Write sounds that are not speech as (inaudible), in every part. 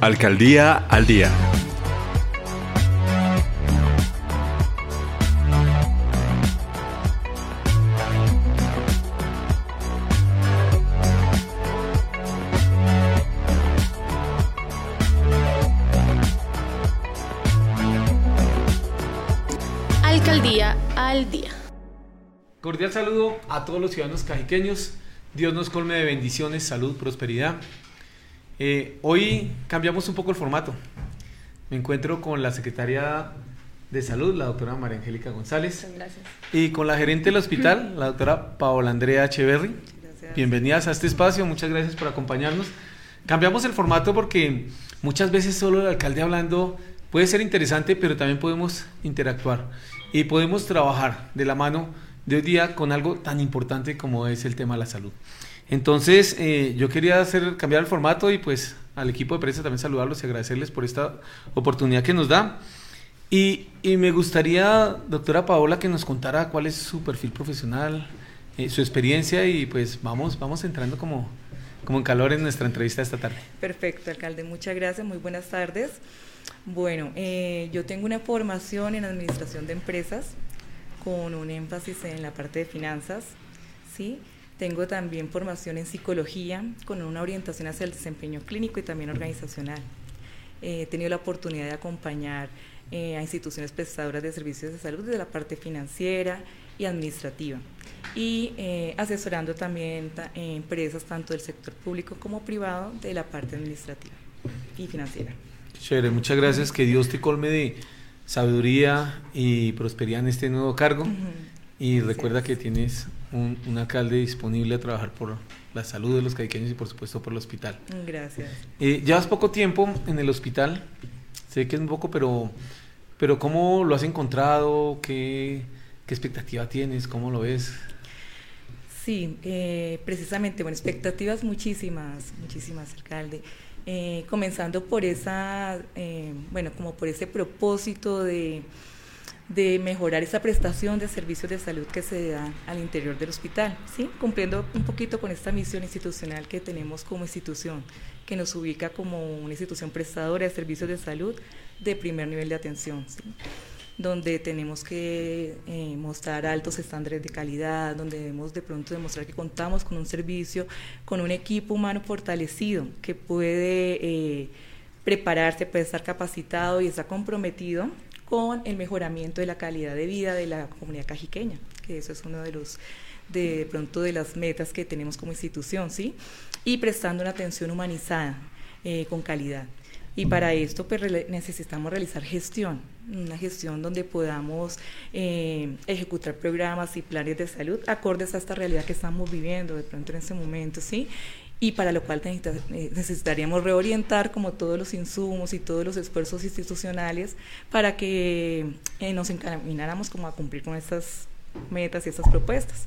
Alcaldía al Día. Alcaldía al Día. Cordial saludo a todos los ciudadanos cajiqueños. Dios nos colme de bendiciones, salud, prosperidad. Eh, hoy cambiamos un poco el formato. Me encuentro con la secretaria de Salud, la doctora María Angélica González. Gracias. Y con la gerente del hospital, la doctora Paola Andrea Echeverry. Bienvenidas a este espacio, muchas gracias por acompañarnos. Cambiamos el formato porque muchas veces solo el alcalde hablando puede ser interesante, pero también podemos interactuar y podemos trabajar de la mano de hoy día con algo tan importante como es el tema de la salud. Entonces, eh, yo quería hacer cambiar el formato y pues al equipo de prensa también saludarlos y agradecerles por esta oportunidad que nos da. Y, y me gustaría, doctora Paola, que nos contara cuál es su perfil profesional, eh, su experiencia y pues vamos, vamos entrando como, como en calor en nuestra entrevista esta tarde. Perfecto, alcalde, muchas gracias, muy buenas tardes. Bueno, eh, yo tengo una formación en administración de empresas con un énfasis en la parte de finanzas, ¿sí? Tengo también formación en psicología con una orientación hacia el desempeño clínico y también organizacional. Eh, he tenido la oportunidad de acompañar eh, a instituciones prestadoras de servicios de salud desde la parte financiera y administrativa y eh, asesorando también empresas tanto del sector público como privado de la parte administrativa y financiera. Chévere, muchas gracias. Que Dios te colme de sabiduría y prosperidad en este nuevo cargo. Y recuerda que tienes un, alcalde disponible a trabajar por la salud de los caiqueños y por supuesto por el hospital. Gracias. Eh, llevas poco tiempo en el hospital, sé que es un poco, pero, pero ¿cómo lo has encontrado? ¿Qué, qué expectativa tienes? ¿Cómo lo ves? Sí, eh, precisamente, bueno, expectativas muchísimas, muchísimas, alcalde. Eh, comenzando por esa, bueno, como por ese propósito de de mejorar esa prestación de servicios de salud que se da al interior del hospital, ¿sí? cumpliendo un poquito con esta misión institucional que tenemos como institución, que nos ubica como una institución prestadora de servicios de salud de primer nivel de atención, donde tenemos que eh, mostrar altos estándares de calidad, donde debemos de pronto demostrar que contamos con un servicio, con un equipo humano fortalecido que puede eh, prepararse, puede estar capacitado y está comprometido con el mejoramiento de la calidad de vida de la comunidad cajiqueña, que eso es uno de los de pronto de las metas que tenemos como institución, ¿sí? Y prestando una atención humanizada eh, con calidad. Y para esto pues, necesitamos realizar gestión, una gestión donde podamos eh, ejecutar programas y planes de salud acordes a esta realidad que estamos viviendo de pronto en ese momento, ¿sí? Y para lo cual eh, necesitaríamos reorientar como todos los insumos y todos los esfuerzos institucionales para que eh, nos encamináramos como a cumplir con estas metas y estas propuestas.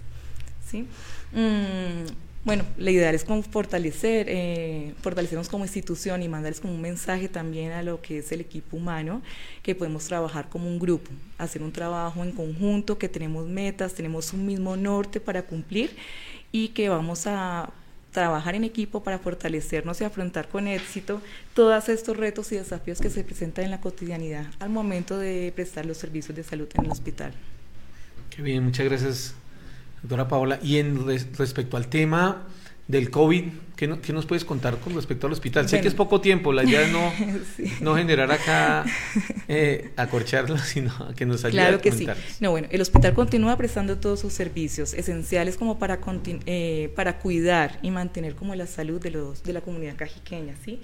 ¿sí? Mm, bueno, la idea es como fortalecer, eh, fortalecernos como institución y mandarles como un mensaje también a lo que es el equipo humano, que podemos trabajar como un grupo, hacer un trabajo en conjunto, que tenemos metas, tenemos un mismo norte para cumplir y que vamos a trabajar en equipo para fortalecernos y afrontar con éxito todos estos retos y desafíos que se presentan en la cotidianidad al momento de prestar los servicios de salud en el hospital. Qué bien, muchas gracias, doctora Paola. Y en respecto al tema del COVID, ¿qué, nos puedes contar con respecto al hospital? sé que es poco tiempo, la idea es no, (laughs) no generar acá (laughs) eh, acorcharlo, sino que nos ayude claro que sí. No, bueno, el hospital continúa prestando todos sus servicios esenciales como para, eh, para cuidar y mantener como la salud de, los, de la comunidad cajiqueña, ¿sí?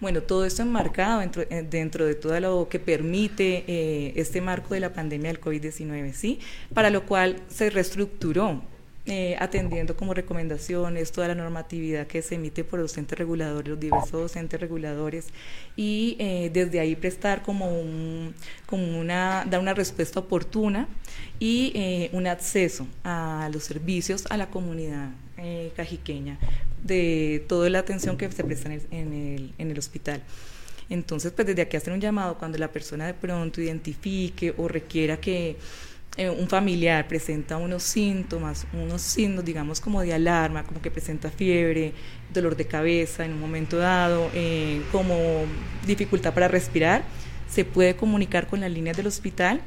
Bueno, todo esto enmarcado dentro, eh, dentro de todo lo que permite eh, este marco de la pandemia del COVID-19, ¿sí? Para lo cual se reestructuró eh, atendiendo como recomendaciones toda la normatividad que se emite por los entes reguladores, los diversos entes reguladores, y eh, desde ahí prestar como, un, como una, dar una respuesta oportuna y eh, un acceso a los servicios a la comunidad cajiqueña de toda la atención que se presta en el, en el hospital. Entonces, pues desde aquí hacer un llamado cuando la persona de pronto identifique o requiera que eh, un familiar presenta unos síntomas, unos signos, digamos, como de alarma, como que presenta fiebre, dolor de cabeza en un momento dado, eh, como dificultad para respirar, se puede comunicar con las líneas del hospital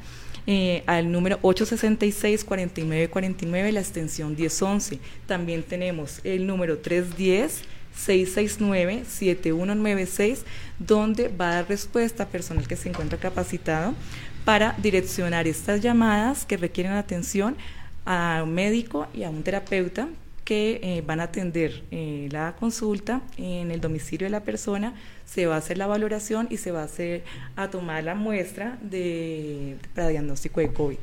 eh, al número 866-4949, la extensión 1011. También tenemos el número 310. 669-7196, donde va a dar respuesta a personal que se encuentra capacitado para direccionar estas llamadas que requieren atención a un médico y a un terapeuta que eh, van a atender eh, la consulta en el domicilio de la persona, se va a hacer la valoración y se va a hacer a tomar la muestra de, para diagnóstico de COVID.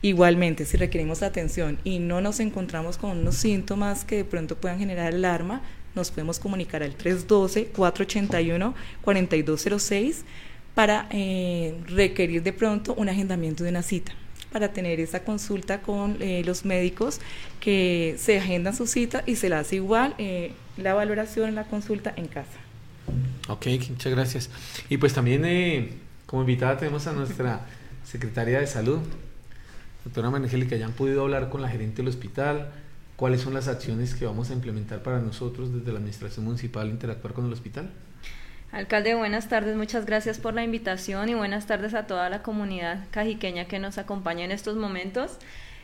Igualmente, si requerimos atención y no nos encontramos con unos síntomas que de pronto puedan generar alarma, nos podemos comunicar al 312-481-4206 para eh, requerir de pronto un agendamiento de una cita para tener esa consulta con eh, los médicos que se agendan su cita y se la hace igual eh, la valoración, la consulta en casa. Ok, muchas gracias. Y pues también eh, como invitada tenemos a nuestra secretaria de salud, doctora Angélica, ya han podido hablar con la gerente del hospital, cuáles son las acciones que vamos a implementar para nosotros desde la administración municipal interactuar con el hospital. Alcalde, buenas tardes, muchas gracias por la invitación y buenas tardes a toda la comunidad cajiqueña que nos acompaña en estos momentos.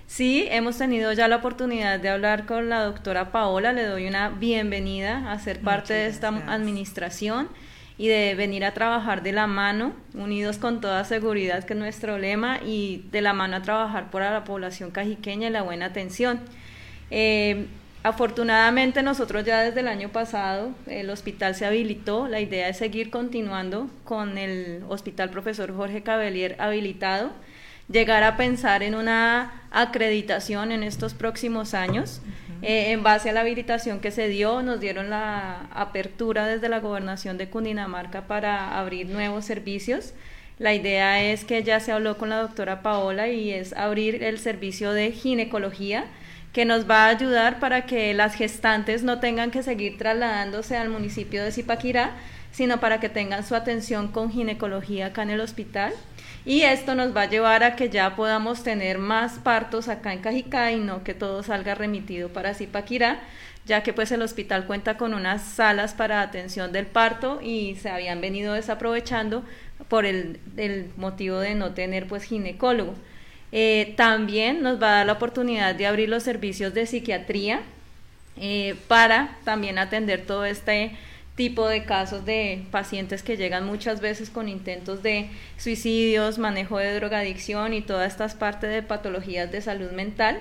Sí, hemos tenido ya la oportunidad de hablar con la doctora Paola, le doy una bienvenida a ser parte de esta administración y de venir a trabajar de la mano, unidos con toda seguridad, que es nuestro lema, y de la mano a trabajar por la población cajiqueña y la buena atención. Eh, Afortunadamente nosotros ya desde el año pasado el hospital se habilitó, la idea es seguir continuando con el hospital profesor Jorge Cabellier habilitado, llegar a pensar en una acreditación en estos próximos años. Eh, en base a la habilitación que se dio, nos dieron la apertura desde la gobernación de Cundinamarca para abrir nuevos servicios. La idea es que ya se habló con la doctora Paola y es abrir el servicio de ginecología que nos va a ayudar para que las gestantes no tengan que seguir trasladándose al municipio de Zipaquirá, sino para que tengan su atención con ginecología acá en el hospital. Y esto nos va a llevar a que ya podamos tener más partos acá en Cajicá y no que todo salga remitido para Zipaquirá, ya que pues el hospital cuenta con unas salas para atención del parto y se habían venido desaprovechando por el, el motivo de no tener pues ginecólogo. Eh, también nos va a dar la oportunidad de abrir los servicios de psiquiatría eh, para también atender todo este tipo de casos de pacientes que llegan muchas veces con intentos de suicidios, manejo de drogadicción y todas estas partes de patologías de salud mental.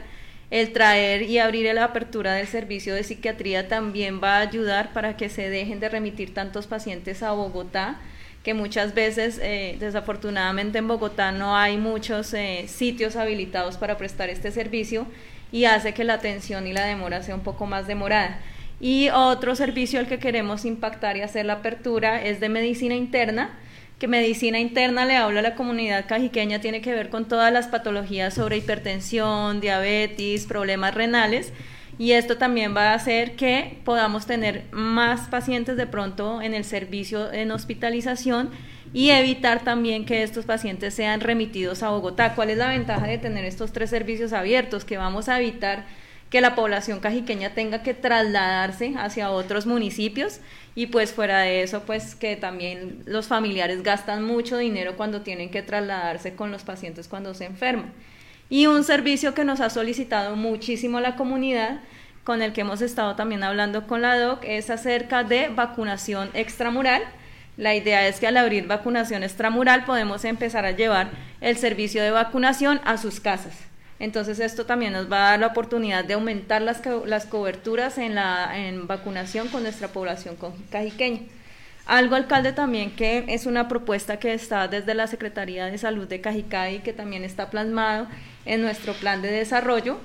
El traer y abrir la apertura del servicio de psiquiatría también va a ayudar para que se dejen de remitir tantos pacientes a Bogotá que muchas veces, eh, desafortunadamente en Bogotá no hay muchos eh, sitios habilitados para prestar este servicio y hace que la atención y la demora sea un poco más demorada. Y otro servicio al que queremos impactar y hacer la apertura es de medicina interna, que medicina interna le habla a la comunidad cajiqueña, tiene que ver con todas las patologías sobre hipertensión, diabetes, problemas renales y esto también va a hacer que podamos tener más pacientes de pronto en el servicio en hospitalización y evitar también que estos pacientes sean remitidos a Bogotá. ¿Cuál es la ventaja de tener estos tres servicios abiertos? Que vamos a evitar que la población cajiqueña tenga que trasladarse hacia otros municipios y pues fuera de eso pues que también los familiares gastan mucho dinero cuando tienen que trasladarse con los pacientes cuando se enferman. Y un servicio que nos ha solicitado muchísimo la comunidad, con el que hemos estado también hablando con la DOC, es acerca de vacunación extramural. La idea es que al abrir vacunación extramural podemos empezar a llevar el servicio de vacunación a sus casas. Entonces esto también nos va a dar la oportunidad de aumentar las, las coberturas en, la, en vacunación con nuestra población cajiqueña. Algo, alcalde, también que es una propuesta que está desde la Secretaría de Salud de Cajicá y que también está plasmado en nuestro plan de desarrollo,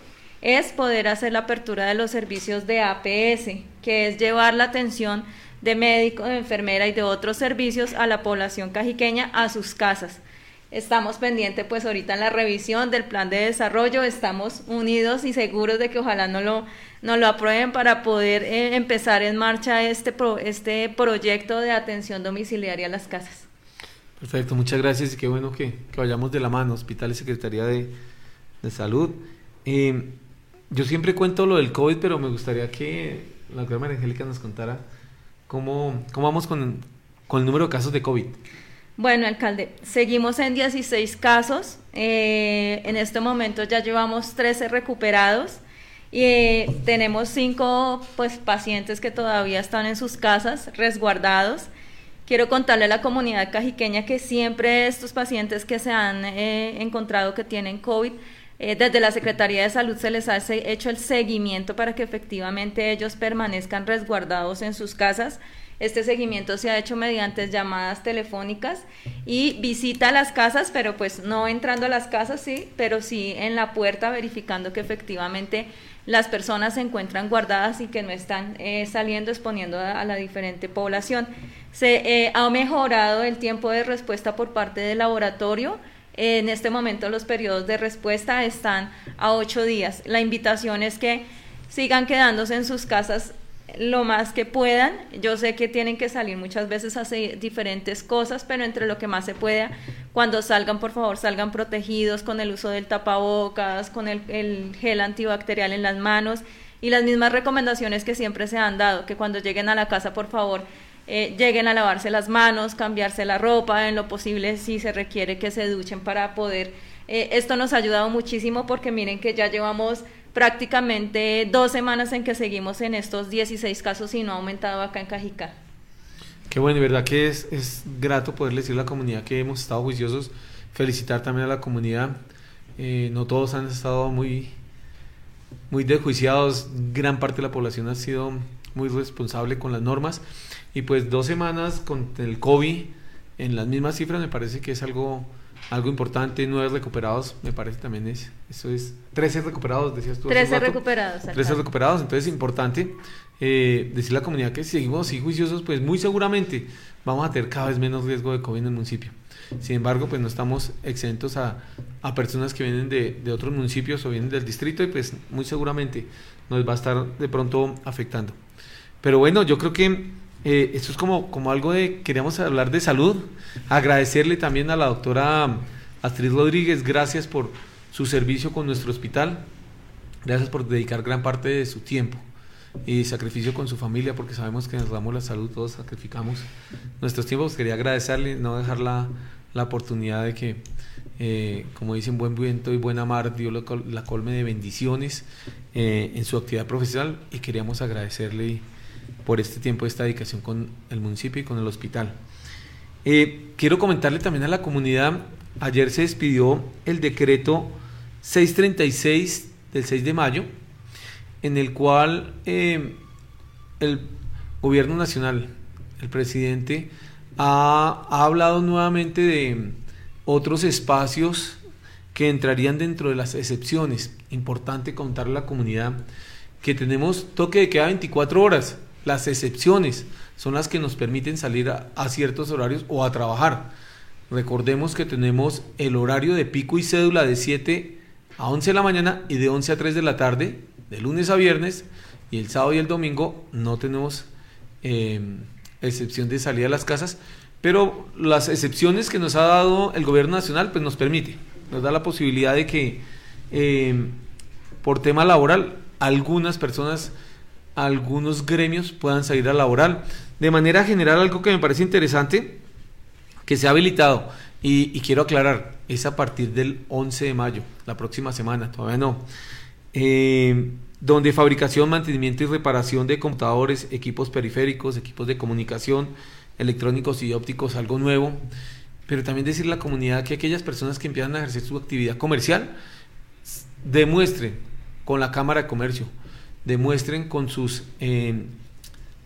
es poder hacer la apertura de los servicios de APS, que es llevar la atención de médico, de enfermera y de otros servicios a la población cajiqueña a sus casas. Estamos pendientes pues ahorita en la revisión del plan de desarrollo, estamos unidos y seguros de que ojalá no lo, no lo aprueben para poder eh, empezar en marcha este, este proyecto de atención domiciliaria a las casas. Perfecto, muchas gracias y qué bueno que, que vayamos de la mano, Hospital y Secretaría de, de salud. Eh, yo siempre cuento lo del COVID, pero me gustaría que la doctora María Angélica nos contara cómo, cómo vamos con, con el número de casos de COVID. Bueno, alcalde, seguimos en 16 casos. Eh, en este momento ya llevamos 13 recuperados y eh, tenemos 5 pues, pacientes que todavía están en sus casas resguardados. Quiero contarle a la comunidad cajiqueña que siempre estos pacientes que se han eh, encontrado que tienen COVID, desde la Secretaría de Salud se les ha hecho el seguimiento para que efectivamente ellos permanezcan resguardados en sus casas. Este seguimiento se ha hecho mediante llamadas telefónicas y visita a las casas, pero pues no entrando a las casas, sí, pero sí en la puerta verificando que efectivamente las personas se encuentran guardadas y que no están eh, saliendo exponiendo a, la diferente población. Se eh, ha mejorado el tiempo de respuesta por parte del laboratorio. En este momento los periodos de respuesta están a ocho días. La invitación es que sigan quedándose en sus casas lo más que puedan. Yo sé que tienen que salir muchas veces a hacer diferentes cosas, pero entre lo que más se pueda, cuando salgan, por favor, salgan protegidos con el uso del tapabocas, con el, gel antibacterial en las manos y las mismas recomendaciones que siempre se han dado, que cuando lleguen a la casa, por favor, eh, lleguen a lavarse las manos, cambiarse la ropa, en lo posible si se requiere que se duchen para poder... Eh, esto nos ha ayudado muchísimo porque miren que ya llevamos prácticamente dos semanas en que seguimos en estos 16 casos y no ha aumentado acá en Cajicá. Qué bueno, y verdad que es, es grato poderle decir a la comunidad que hemos estado juiciosos, felicitar también a la comunidad. Eh, no todos han estado muy, muy desjuiciados, gran parte de la población ha sido muy responsable con las normas y pues dos semanas con el COVID en las mismas cifras me parece que es algo algo importante, nueve recuperados, me parece también es, eso es, 13 recuperados, decías tú. 13 recuperados. 13 recuperados, entonces es importante eh, decir a la comunidad que si seguimos así juiciosos, pues muy seguramente vamos a tener cada vez menos riesgo de COVID en el municipio. Sin embargo, pues no estamos exentos a, a personas que vienen de, de, otros municipios o vienen del distrito y pues muy seguramente nos va a estar de pronto afectando. Pero bueno, yo creo que eh, esto es como, como algo de, queríamos hablar de salud, agradecerle también a la doctora Astrid Rodríguez, gracias por su servicio con nuestro hospital, gracias por dedicar gran parte de su tiempo y sacrificio con su familia, porque sabemos que nos damos la salud, todos sacrificamos nuestros tiempos. Quería agradecerle, no dejar la, oportunidad de que, eh, como dicen, buen viento y buena mar, Dios la colme de bendiciones eh, en su actividad profesional y queríamos agradecerle. Y, por este tiempo, esta dedicación con el municipio y con el hospital. Eh, quiero comentarle también a la comunidad, ayer se despidió el decreto 636 del 6 de mayo, en el cual eh, el gobierno nacional, el presidente, ha, ha hablado nuevamente de otros espacios que entrarían dentro de las excepciones. Importante contarle a la comunidad que tenemos toque de queda 24 horas. Las excepciones son las que nos permiten salir a, ciertos horarios o a trabajar. Recordemos que tenemos el horario de pico y cédula de 7 a 11 de la mañana y de 11 a 3 de la tarde, de lunes a viernes, y el sábado y el domingo no tenemos em, excepción de salida a las casas, pero las excepciones que nos ha dado el gobierno nacional pues nos permite, nos da la posibilidad de que em, por tema laboral algunas personas algunos gremios puedan salir a laboral. De manera general, algo que me parece interesante, que se ha habilitado, y, quiero aclarar, es a partir del 11 de mayo, la próxima semana, todavía no, eh, donde fabricación, mantenimiento y reparación de computadores, equipos periféricos, equipos de comunicación, electrónicos y ópticos, algo nuevo, pero también decirle a la comunidad que aquellas personas que empiezan a ejercer su actividad comercial demuestren con la Cámara de Comercio, demuestren con sus, eh,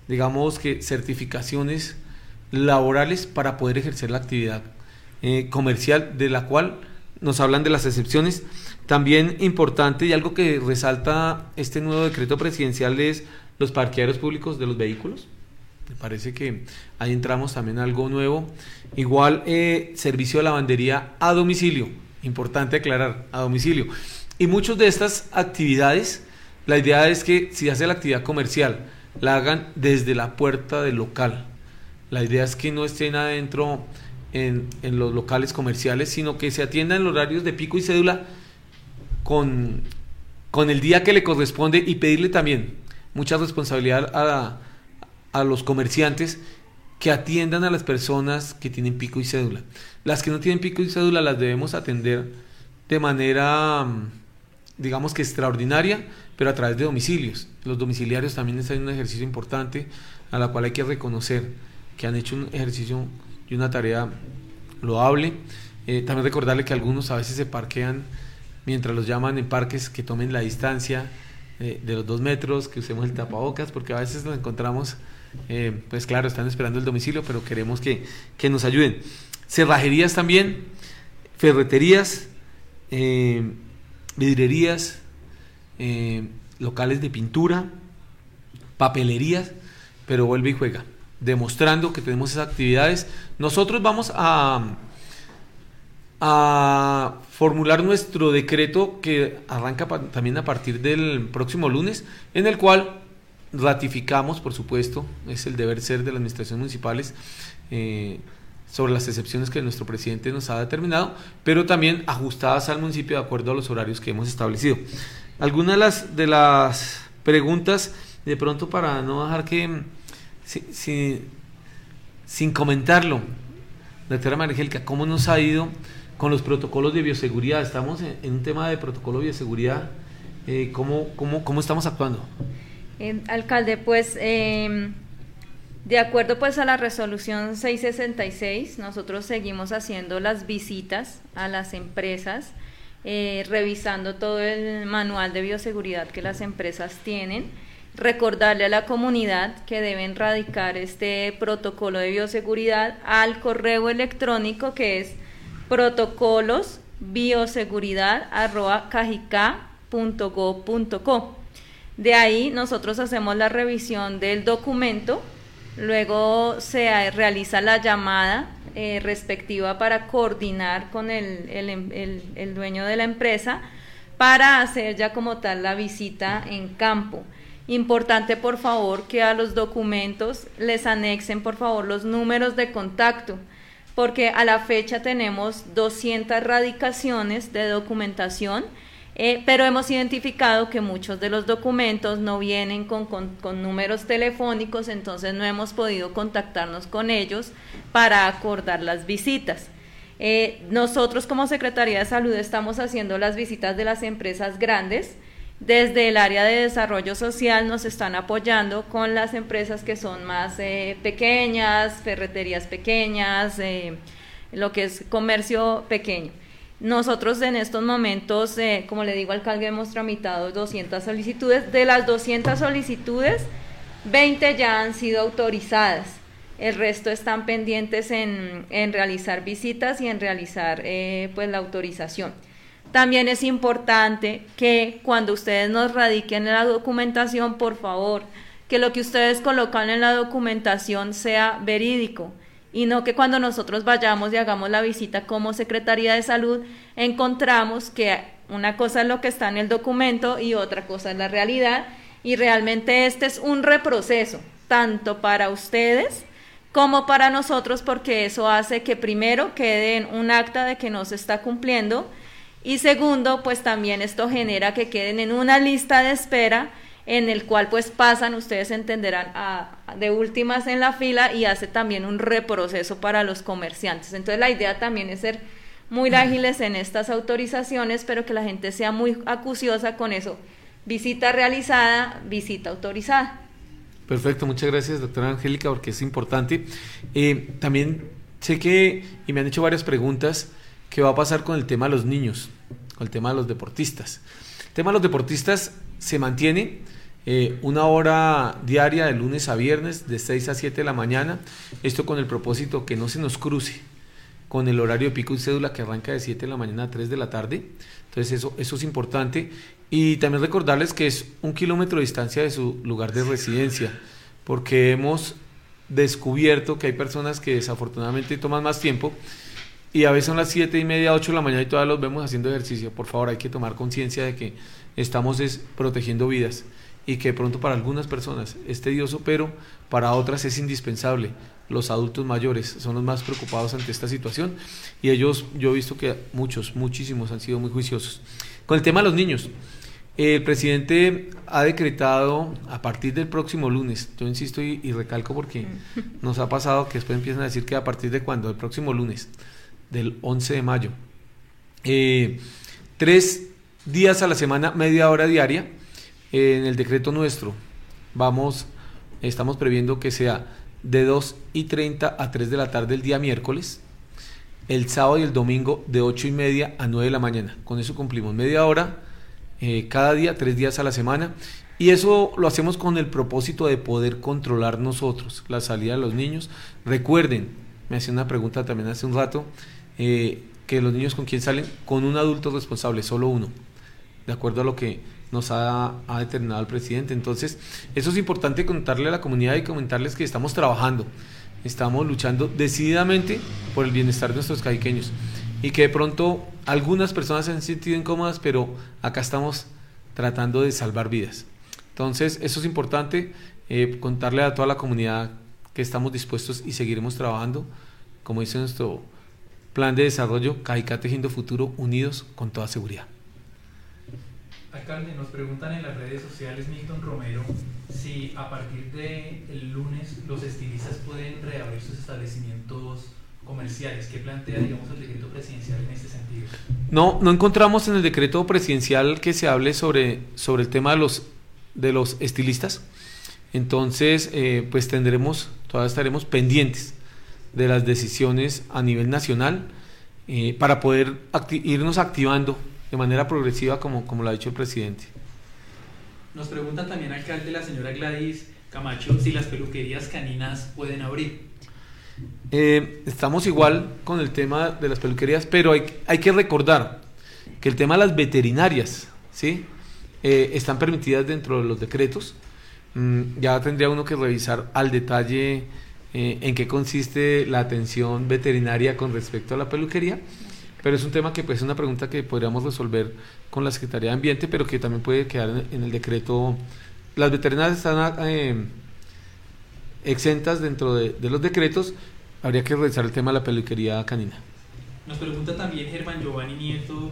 digamos que, certificaciones laborales para poder ejercer la actividad eh, comercial, de la cual nos hablan de las excepciones. También importante y algo que resalta este nuevo decreto presidencial es los parqueaderos públicos de los vehículos. Me parece que ahí entramos también algo nuevo. Igual eh, servicio de lavandería a domicilio. Importante aclarar, a domicilio. Y muchas de estas actividades la idea es que si hace la actividad comercial, la hagan desde la puerta del local. La idea es que no estén adentro en, los locales comerciales, sino que se atiendan en horarios de pico y cédula con, con el día que le corresponde y pedirle también mucha responsabilidad a, a los comerciantes que atiendan a las personas que tienen pico y cédula. Las que no tienen pico y cédula las debemos atender de manera, digamos que extraordinaria, pero a través de domicilios. Los domiciliarios también están un ejercicio importante a la cual hay que reconocer que han hecho un ejercicio y una tarea loable. Eh, también recordarle que algunos a veces se parquean mientras los llaman en parques que tomen la distancia eh, de los dos metros, que usemos el tapabocas, porque a veces nos encontramos eh, pues claro, están esperando el domicilio, pero queremos que, nos ayuden. Cerrajerías también, ferreterías, vidrerías, eh, locales de pintura, papelerías, pero vuelve y juega, demostrando que tenemos esas actividades. Nosotros vamos a, formular nuestro decreto que arranca también a partir del próximo lunes, en el cual Ratificamos, por supuesto, es el deber ser de las administraciones municipales eh, sobre las excepciones que nuestro presidente nos ha determinado, pero también ajustadas al municipio de acuerdo a los horarios que hemos establecido. Algunas de las, de las preguntas, de pronto para no dejar que, sin comentarlo, doctora Marigélica, ¿cómo nos ha ido con los protocolos de bioseguridad? Estamos en, un tema de protocolo de bioseguridad, eh, ¿cómo, cómo, ¿cómo estamos actuando? alcalde, pues em, de acuerdo pues a la resolución 666, nosotros seguimos haciendo las visitas a las empresas, eh, revisando todo el manual de bioseguridad que las empresas tienen, recordarle a la comunidad que deben radicar este protocolo de bioseguridad al correo electrónico que es protocolos de ahí nosotros hacemos la revisión del documento, luego se realiza la llamada eh, respectiva para coordinar con el, el, dueño de la empresa para hacer ya como tal la visita en campo. Importante, por favor, que a los documentos les anexen, por favor, los números de contacto, porque a la fecha tenemos 200 radicaciones de documentación eh, pero hemos identificado que muchos de los documentos no vienen con, números telefónicos, entonces no hemos podido contactarnos con ellos para acordar las visitas. Eh, nosotros como Secretaría de Salud estamos haciendo las visitas de las empresas grandes. Desde el área de desarrollo social nos están apoyando con las empresas que son más eh, pequeñas, ferreterías pequeñas, lo que es comercio pequeño. Nosotros en estos momentos, eh, como le digo, alcalde, hemos tramitado 200 solicitudes. De las 200 solicitudes, 20 ya han sido autorizadas. El resto están pendientes en, realizar visitas y en realizar eh, pues la autorización. También es importante que cuando ustedes nos radiquen en la documentación, por favor, que lo que ustedes colocan en la documentación sea verídico y no que cuando nosotros vayamos y hagamos la visita como Secretaría de Salud encontramos que una cosa es lo que está en el documento y otra cosa es la realidad. Y realmente este es un reproceso tanto para ustedes como para nosotros porque eso hace que primero quede en un acta de que no se está cumpliendo. Y segundo pues también esto genera que queden en una lista de espera en el cual pues pasan, ustedes entenderán, de últimas en la fila y hace también un reproceso para los comerciantes. Entonces la idea también es ser muy ágiles en estas autorizaciones, pero que la gente sea muy acuciosa con eso. Visita realizada, visita autorizada. Perfecto, muchas gracias doctora Angélica porque es importante. Eh, también sé que, y me han hecho varias preguntas, ¿qué va a pasar con el tema de los niños, con el tema de los deportistas? El tema de los deportistas se mantiene eh, una hora diaria de lunes a viernes de 6 a 7 de la mañana. Esto con el propósito que no se nos cruce con el horario de pico y cédula que arranca de 7 de la mañana a 3 de la tarde. Entonces eso, eso es importante. Y también recordarles que es un kilómetro de distancia de su lugar de residencia, porque hemos descubierto que hay personas que desafortunadamente toman más tiempo y a veces son las 7 y media, 8 de la mañana y todavía los vemos haciendo ejercicio. Por favor, hay que tomar conciencia de que estamos protegiendo vidas y que pronto para algunas personas es tedioso, pero para otras es indispensable. Los adultos mayores son los más preocupados ante esta situación y ellos, yo he visto que muchos, muchísimos han sido muy juiciosos. Con el tema de los niños, el presidente ha decretado a partir del próximo lunes, yo insisto y, recalco porque (laughs) nos ha pasado que después empiezan a decir que a partir de cuando, el próximo lunes, del 11 de mayo, eh, tres días a la semana, media hora diaria, en el decreto nuestro, vamos, estamos previendo que sea de 2 y 30 a 3 de la tarde el día miércoles, el sábado y el domingo de 8 y media a 9 de la mañana. Con eso cumplimos media hora eh, cada día, tres días a la semana. Y eso lo hacemos con el propósito de poder controlar nosotros la salida de los niños. Recuerden, me hacía una pregunta también hace un rato, eh, que los niños con quién salen, con un adulto responsable, solo uno, de acuerdo a lo que nos ha, determinado el presidente. Entonces, eso es importante contarle a la comunidad y comentarles que estamos trabajando, estamos luchando decididamente por el bienestar de nuestros caiqueños y que de pronto algunas personas se han sentido incómodas, pero acá estamos tratando de salvar vidas. Entonces, eso es importante, eh, contarle a toda la comunidad que estamos dispuestos y seguiremos trabajando, como dice nuestro plan de desarrollo, Caica Tejiendo Futuro, unidos con toda seguridad. Alcalde, nos preguntan en las redes sociales, Milton Romero, si a partir del el lunes los estilistas pueden reabrir sus establecimientos comerciales. ¿Qué plantea, digamos, el decreto presidencial en este sentido? No, no encontramos en el decreto presidencial que se hable sobre, sobre el tema de los, de los estilistas. Entonces, eh, pues tendremos, todavía estaremos pendientes de las decisiones a nivel nacional eh, para poder irnos activando de manera progresiva como, como lo ha dicho el presidente. Nos pregunta también, alcalde, la señora Gladys Camacho, si las peluquerías caninas pueden abrir. Eh, estamos igual con el tema de las peluquerías, pero hay, hay que recordar que el tema de las veterinarias, ¿sí? Eh, están permitidas dentro de los decretos. Mm, ya tendría uno que revisar al detalle eh, en qué consiste la atención veterinaria con respecto a la peluquería pero es un tema que pues, es una pregunta que podríamos resolver con la Secretaría de Ambiente, pero que también puede quedar en, el decreto. Las veterinarias están eh, exentas dentro de, los decretos, habría que revisar el tema de la peluquería canina. Nos pregunta también Germán Giovanni Nieto,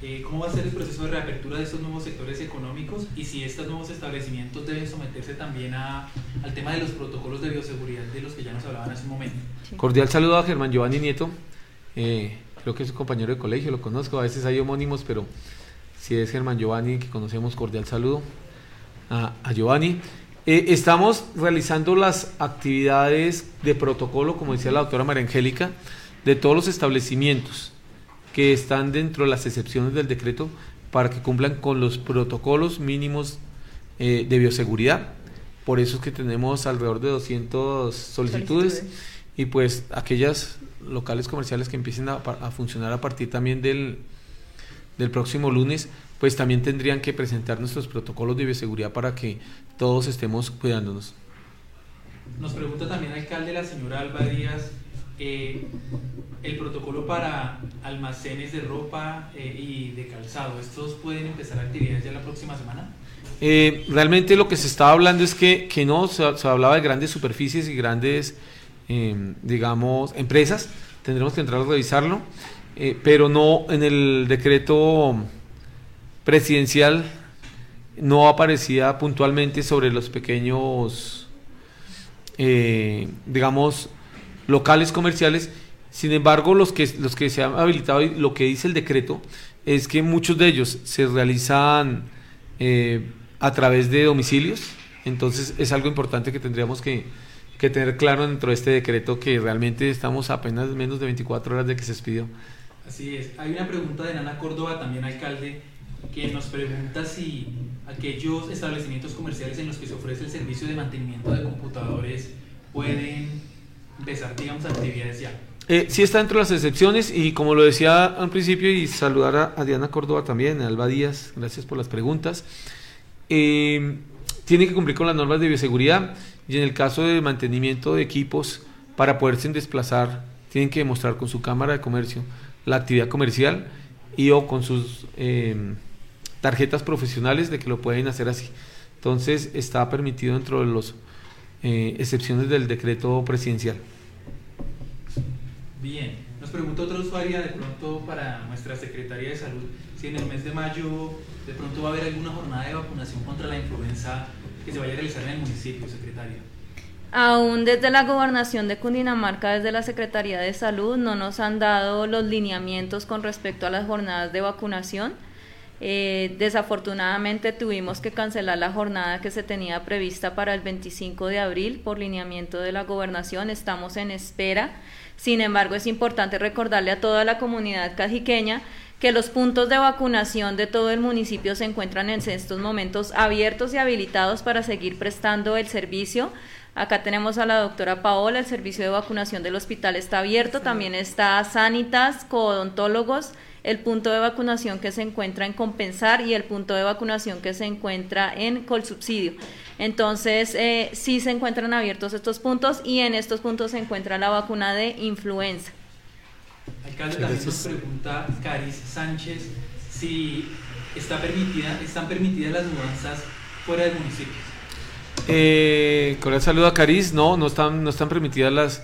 eh, ¿cómo va a ser el proceso de reapertura de estos nuevos sectores económicos y si estos nuevos establecimientos deben someterse también a, al tema de los protocolos de bioseguridad de los que ya nos hablaban hace un momento? Cordial saludo a Germán Giovanni Nieto. Eh, creo que es un compañero de colegio, lo conozco, a veces hay homónimos, pero si es Germán Giovanni, que conocemos, cordial saludo a, Giovanni. Eh, estamos realizando las actividades de protocolo, como decía la doctora María Angélica, de todos los establecimientos que están dentro de las excepciones del decreto para que cumplan con los protocolos mínimos eh, de bioseguridad. Por eso es que tenemos alrededor de 200 solicitudes, y pues aquellas locales comerciales que empiecen a, funcionar a partir también del, del próximo lunes, pues también tendrían que presentar nuestros protocolos de bioseguridad para que todos estemos cuidándonos. Nos pregunta también, alcalde, la señora Alba Díaz, eh, el protocolo para almacenes de ropa eh, y de calzado, ¿estos pueden empezar actividades ya la próxima semana? Eh, realmente lo que se estaba hablando es que, que no, se, se hablaba de grandes superficies y grandes Em, digamos, empresas, tendremos que entrar a revisarlo, eh, pero no en el decreto presidencial no aparecía puntualmente sobre los pequeños, eh, digamos, locales comerciales. Sin embargo, los que, los que se han habilitado, lo que dice el decreto, es que muchos de ellos se realizan eh, a través de domicilios. Entonces es algo importante que tendríamos que, que tener claro dentro de este decreto que realmente estamos apenas menos de 24 horas de que se expidió. Así es. Hay una pregunta de Nana Córdoba, también alcalde, que nos pregunta si aquellos establecimientos comerciales en los que se ofrece el servicio de mantenimiento de computadores pueden empezar, digamos, actividades ya. Eh, sí está dentro de las excepciones y como lo decía al principio y saludar a, Diana Córdoba también, a Alba Díaz, gracias por las preguntas. Eh, tiene que cumplir con las normas de bioseguridad y en el caso de mantenimiento de equipos para poderse desplazar tienen que demostrar con su cámara de comercio la actividad comercial y o con sus em, tarjetas profesionales de que lo pueden hacer así. Entonces está permitido dentro de las eh, excepciones del decreto presidencial. Bien, nos pregunta otra usuaria de pronto para nuestra Secretaría de Salud si en el mes de mayo de pronto va a haber alguna jornada de vacunación contra la influenza que se vaya a realizar en el municipio, secretaria. Aún desde la gobernación de Cundinamarca, desde la Secretaría de Salud, no nos han dado los lineamientos con respecto a las jornadas de vacunación. Eh, desafortunadamente tuvimos que cancelar la jornada que se tenía prevista para el 25 de abril por lineamiento de la gobernación. Estamos en espera. Sin embargo, es importante recordarle a toda la comunidad cajiqueña que los puntos de vacunación de todo el municipio se encuentran en estos momentos abiertos y habilitados para seguir prestando el servicio Acá tenemos a la doctora Paola, el servicio de vacunación del hospital está abierto, también está Sanitas, coodontólogos, el punto de vacunación que se encuentra en Compensar y el punto de vacunación que se encuentra en Colsubsidio. Entonces, eh, sí se encuentran abiertos estos puntos y en estos puntos se encuentra la vacuna de influenza. Alcalde, también nos pregunta Caris Sánchez si está permitida, están permitidas las mudanzas fuera del municipio. Eh, con el saludo a Cariz, no, no están, no están permitidas las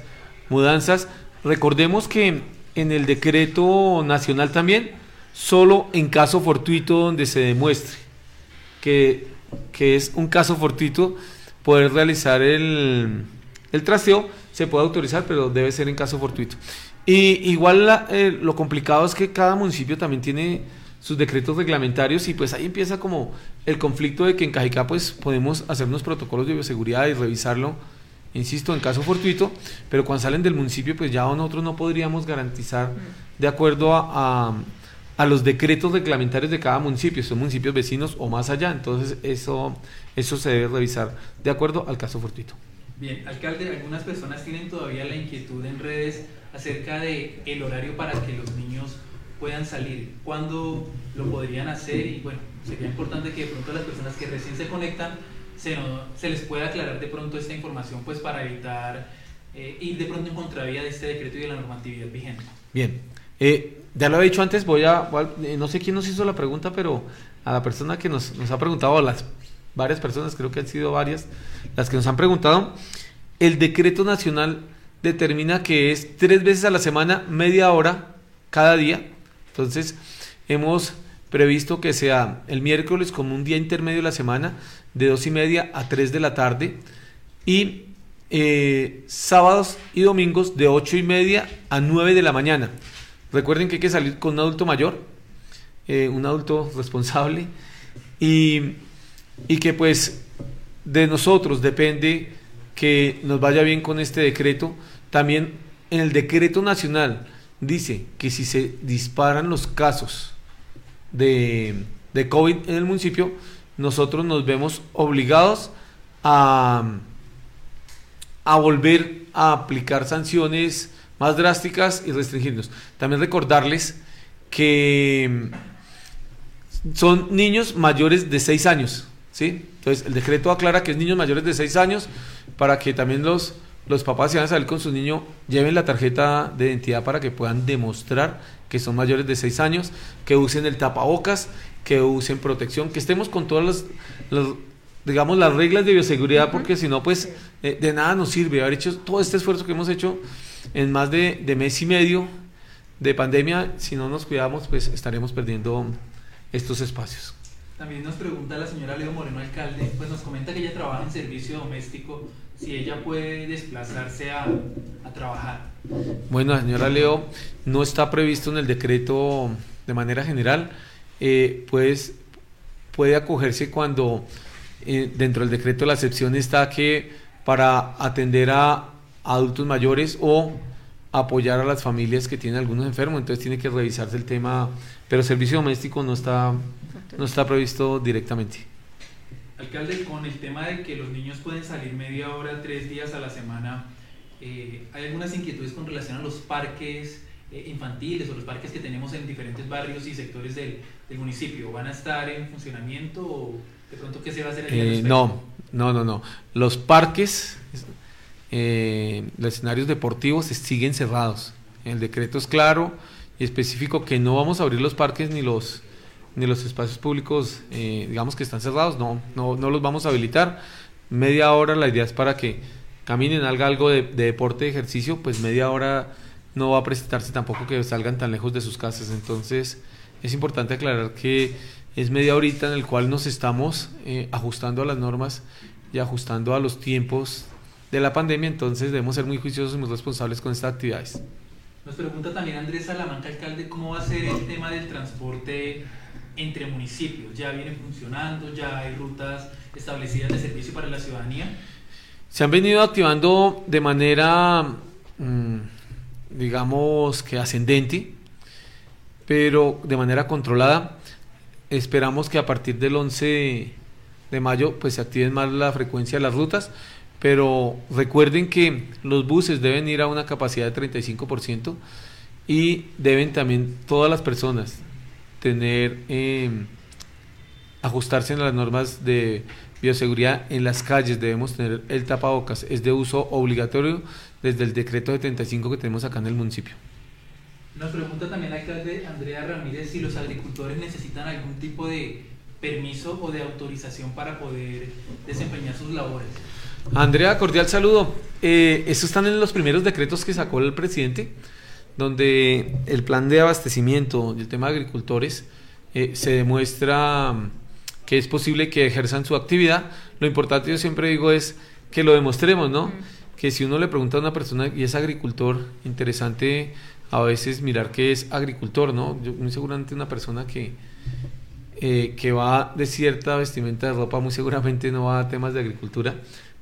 mudanzas. Recordemos que en el decreto nacional también, solo en caso fortuito donde se demuestre que, que es un caso fortuito poder realizar el, el trasteo, se puede autorizar, pero debe ser en caso fortuito. Y igual eh, lo complicado es que cada municipio también tiene sus decretos reglamentarios y pues ahí empieza como el conflicto de que en Cajicá pues podemos hacer unos protocolos de bioseguridad y revisarlo, insisto, en caso fortuito, pero cuando salen del municipio pues ya nosotros no podríamos garantizar de acuerdo a, a, los decretos reglamentarios de cada municipio, son municipios vecinos o más allá, entonces eso, eso se debe revisar de acuerdo al caso fortuito. Bien, alcalde, algunas personas tienen todavía la inquietud en redes acerca de el horario para que los niños puedan salir, cuándo lo podrían hacer y bueno, sería importante que de pronto las personas que recién se conectan se, se les pueda aclarar de pronto esta información pues para evitar eh, ir de pronto en contravía de este decreto y de la normatividad vigente. Bien, eh, ya lo he dicho antes, voy a, eh, no sé quién nos hizo la pregunta, pero a la persona que nos, nos ha preguntado, las varias personas, creo que han sido varias, las que nos han preguntado, el decreto nacional determina que es tres veces a la semana, media hora cada día, entonces, hemos previsto que sea el miércoles como un día intermedio de la semana, de dos y media a 3 de la tarde, y eh, sábados y domingos de ocho y media a 9 de la mañana. Recuerden que hay que salir con un adulto mayor, eh, un adulto responsable, y, y que pues de nosotros depende que nos vaya bien con este decreto. También en el decreto nacional dice que si se disparan los casos de, de COVID en el municipio, nosotros nos vemos obligados a, a volver a aplicar sanciones más drásticas y restringirnos. También recordarles que son niños mayores de 6 años, ¿sí? Entonces, el decreto aclara que es niños mayores de 6 años para que también los los papás si van a salir con su niño, lleven la tarjeta de identidad para que puedan demostrar que son mayores de 6 años, que usen el tapabocas, que usen protección, que estemos con todas las, digamos, las reglas de bioseguridad, porque si no, pues eh, de nada nos sirve haber hecho todo este esfuerzo que hemos hecho en más de, de mes y medio de pandemia, si no nos cuidamos, pues estaremos perdiendo estos espacios. También nos pregunta la señora Leo Moreno, alcalde, pues nos comenta que ella trabaja en servicio doméstico, si ella puede desplazarse a, a trabajar. Bueno, señora Leo, no está previsto en el decreto de manera general, eh, pues puede acogerse cuando eh, dentro del decreto la excepción está que para atender a adultos mayores o apoyar a las familias que tienen algunos enfermos, entonces tiene que revisarse el tema, pero servicio doméstico no está no está previsto directamente. Alcalde, con el tema de que los niños pueden salir media hora, tres días a la semana, eh, ¿hay algunas inquietudes con relación a los parques eh, infantiles o los parques que tenemos en diferentes barrios y sectores del, municipio? ¿Van a estar en funcionamiento o de pronto qué se va a hacer? Eh, no, no, no, no. Los parques, los escenarios deportivos siguen cerrados. El decreto es claro y específico que no vamos a abrir los parques ni los ni los espacios públicos, eh, digamos que están cerrados, no, no, no los vamos a habilitar. Media hora, la idea es para que caminen, haga algo de, deporte, de ejercicio, pues media hora no va a prestarse tampoco que salgan tan lejos de sus casas. Entonces es importante aclarar que es media horita en el cual nos estamos eh, ajustando a las normas y ajustando a los tiempos de la pandemia, entonces debemos ser muy juiciosos y muy responsables con estas actividades. Nos pregunta también Andrés Salamanca, alcalde, cómo va a ser el tema del transporte entre municipios. ¿Ya viene funcionando? ¿Ya hay rutas establecidas de servicio para la ciudadanía? Se han venido activando de manera, mm, digamos que ascendente, pero de manera controlada. Esperamos que a partir del 11 de mayo pues se activen más la frecuencia de las rutas pero recuerden que los buses deben ir a una capacidad de 35% y deben también todas las personas tener em, ajustarse en las normas de bioseguridad en las calles. Debemos tener el tapabocas. Es de uso obligatorio desde el decreto 75 que tenemos acá en el municipio. Nos pregunta también alcalde Andrea Ramírez si los agricultores necesitan algún tipo de permiso o de autorización para poder desempeñar sus labores. Andrea, cordial saludo. Eh, estos están en los primeros decretos que sacó el presidente, donde el plan de abastecimiento del tema de agricultores eh, se demuestra mm, que es posible que ejerzan su actividad. Lo importante, yo siempre digo, es que lo demostremos, ¿no? Que si uno le pregunta a una persona y es agricultor, interesante a veces mirar qué es agricultor, ¿no? Yo, muy seguramente una persona que, eh, que va de cierta vestimenta de ropa, muy seguramente no va a temas de agricultura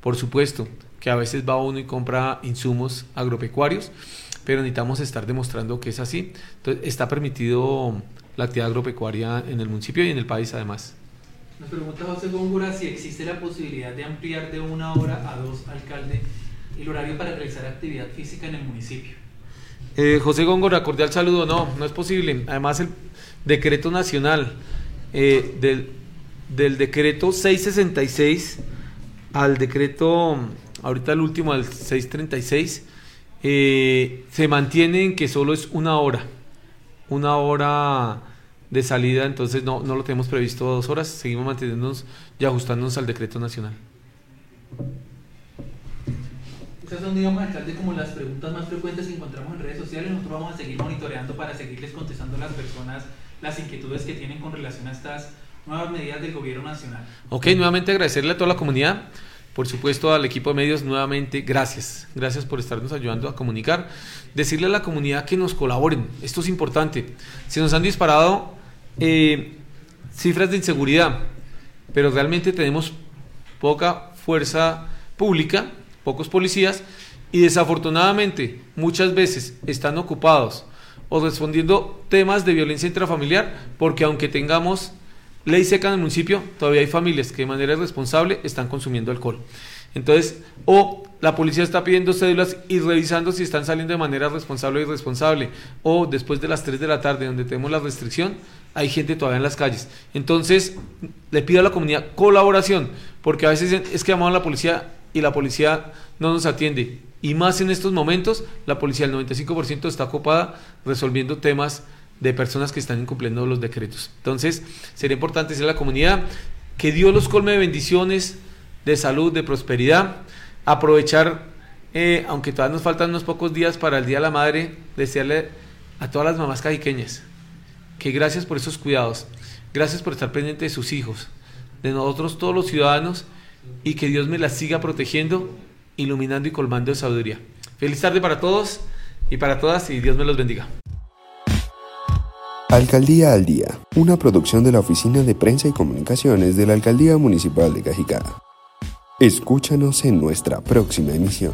por supuesto que a veces va uno y compra insumos agropecuarios, pero necesitamos estar demostrando que es así. Entonces, está permitido la actividad agropecuaria en el municipio y en el país además. Nos pregunta José Góngora si existe la posibilidad de ampliar de una hora a dos, alcalde, el horario para realizar actividad física en el municipio. Eh, José Góngora, cordial saludo. No, no es posible. Además, el decreto nacional eh, del, del decreto 666 al decreto, ahorita el último, al 636, eh, se mantiene en que solo es una hora, una hora de salida, entonces no, no lo tenemos previsto dos horas, seguimos manteniéndonos y ajustándonos al decreto nacional. Estas son, digamos, alcalde, como las preguntas más frecuentes que encontramos en redes sociales. Nosotros vamos a seguir monitoreando para seguirles contestando a las personas las inquietudes que tienen con relación a estas nuevas medidas del gobierno nacional. Ok, nuevamente agradecerle a toda la comunidad, por supuesto al equipo de medios, nuevamente gracias, gracias por estarnos ayudando a comunicar, decirle a la comunidad que nos colaboren, esto es importante, se nos han disparado eh, cifras de inseguridad, pero realmente tenemos poca fuerza pública, pocos policías, y desafortunadamente muchas veces están ocupados o respondiendo temas de violencia intrafamiliar, porque aunque tengamos ley seca en el municipio, todavía hay familias que de manera irresponsable están consumiendo alcohol. Entonces, o la policía está pidiendo cédulas y revisando si están saliendo de manera responsable o irresponsable, o después de las 3 de la tarde, donde tenemos la restricción, hay gente todavía en las calles. Entonces, le pido a la comunidad colaboración, porque a veces es que llamamos a la policía y la policía no nos atiende. Y más en estos momentos, la policía, el 95% está ocupada resolviendo temas de personas que están incumpliendo los decretos. Entonces, sería importante decirle a la comunidad que Dios los colme de bendiciones, de salud, de prosperidad, aprovechar, eh, aunque todavía nos faltan unos pocos días para el Día de la Madre, desearle a todas las mamás cajiqueñas que gracias por esos cuidados, gracias por estar pendiente de sus hijos, de nosotros todos los ciudadanos, y que Dios me las siga protegiendo, iluminando y colmando de sabiduría. Feliz tarde para todos y para todas y Dios me los bendiga. Alcaldía al Día, una producción de la Oficina de Prensa y Comunicaciones de la Alcaldía Municipal de Cajicá. Escúchanos en nuestra próxima emisión.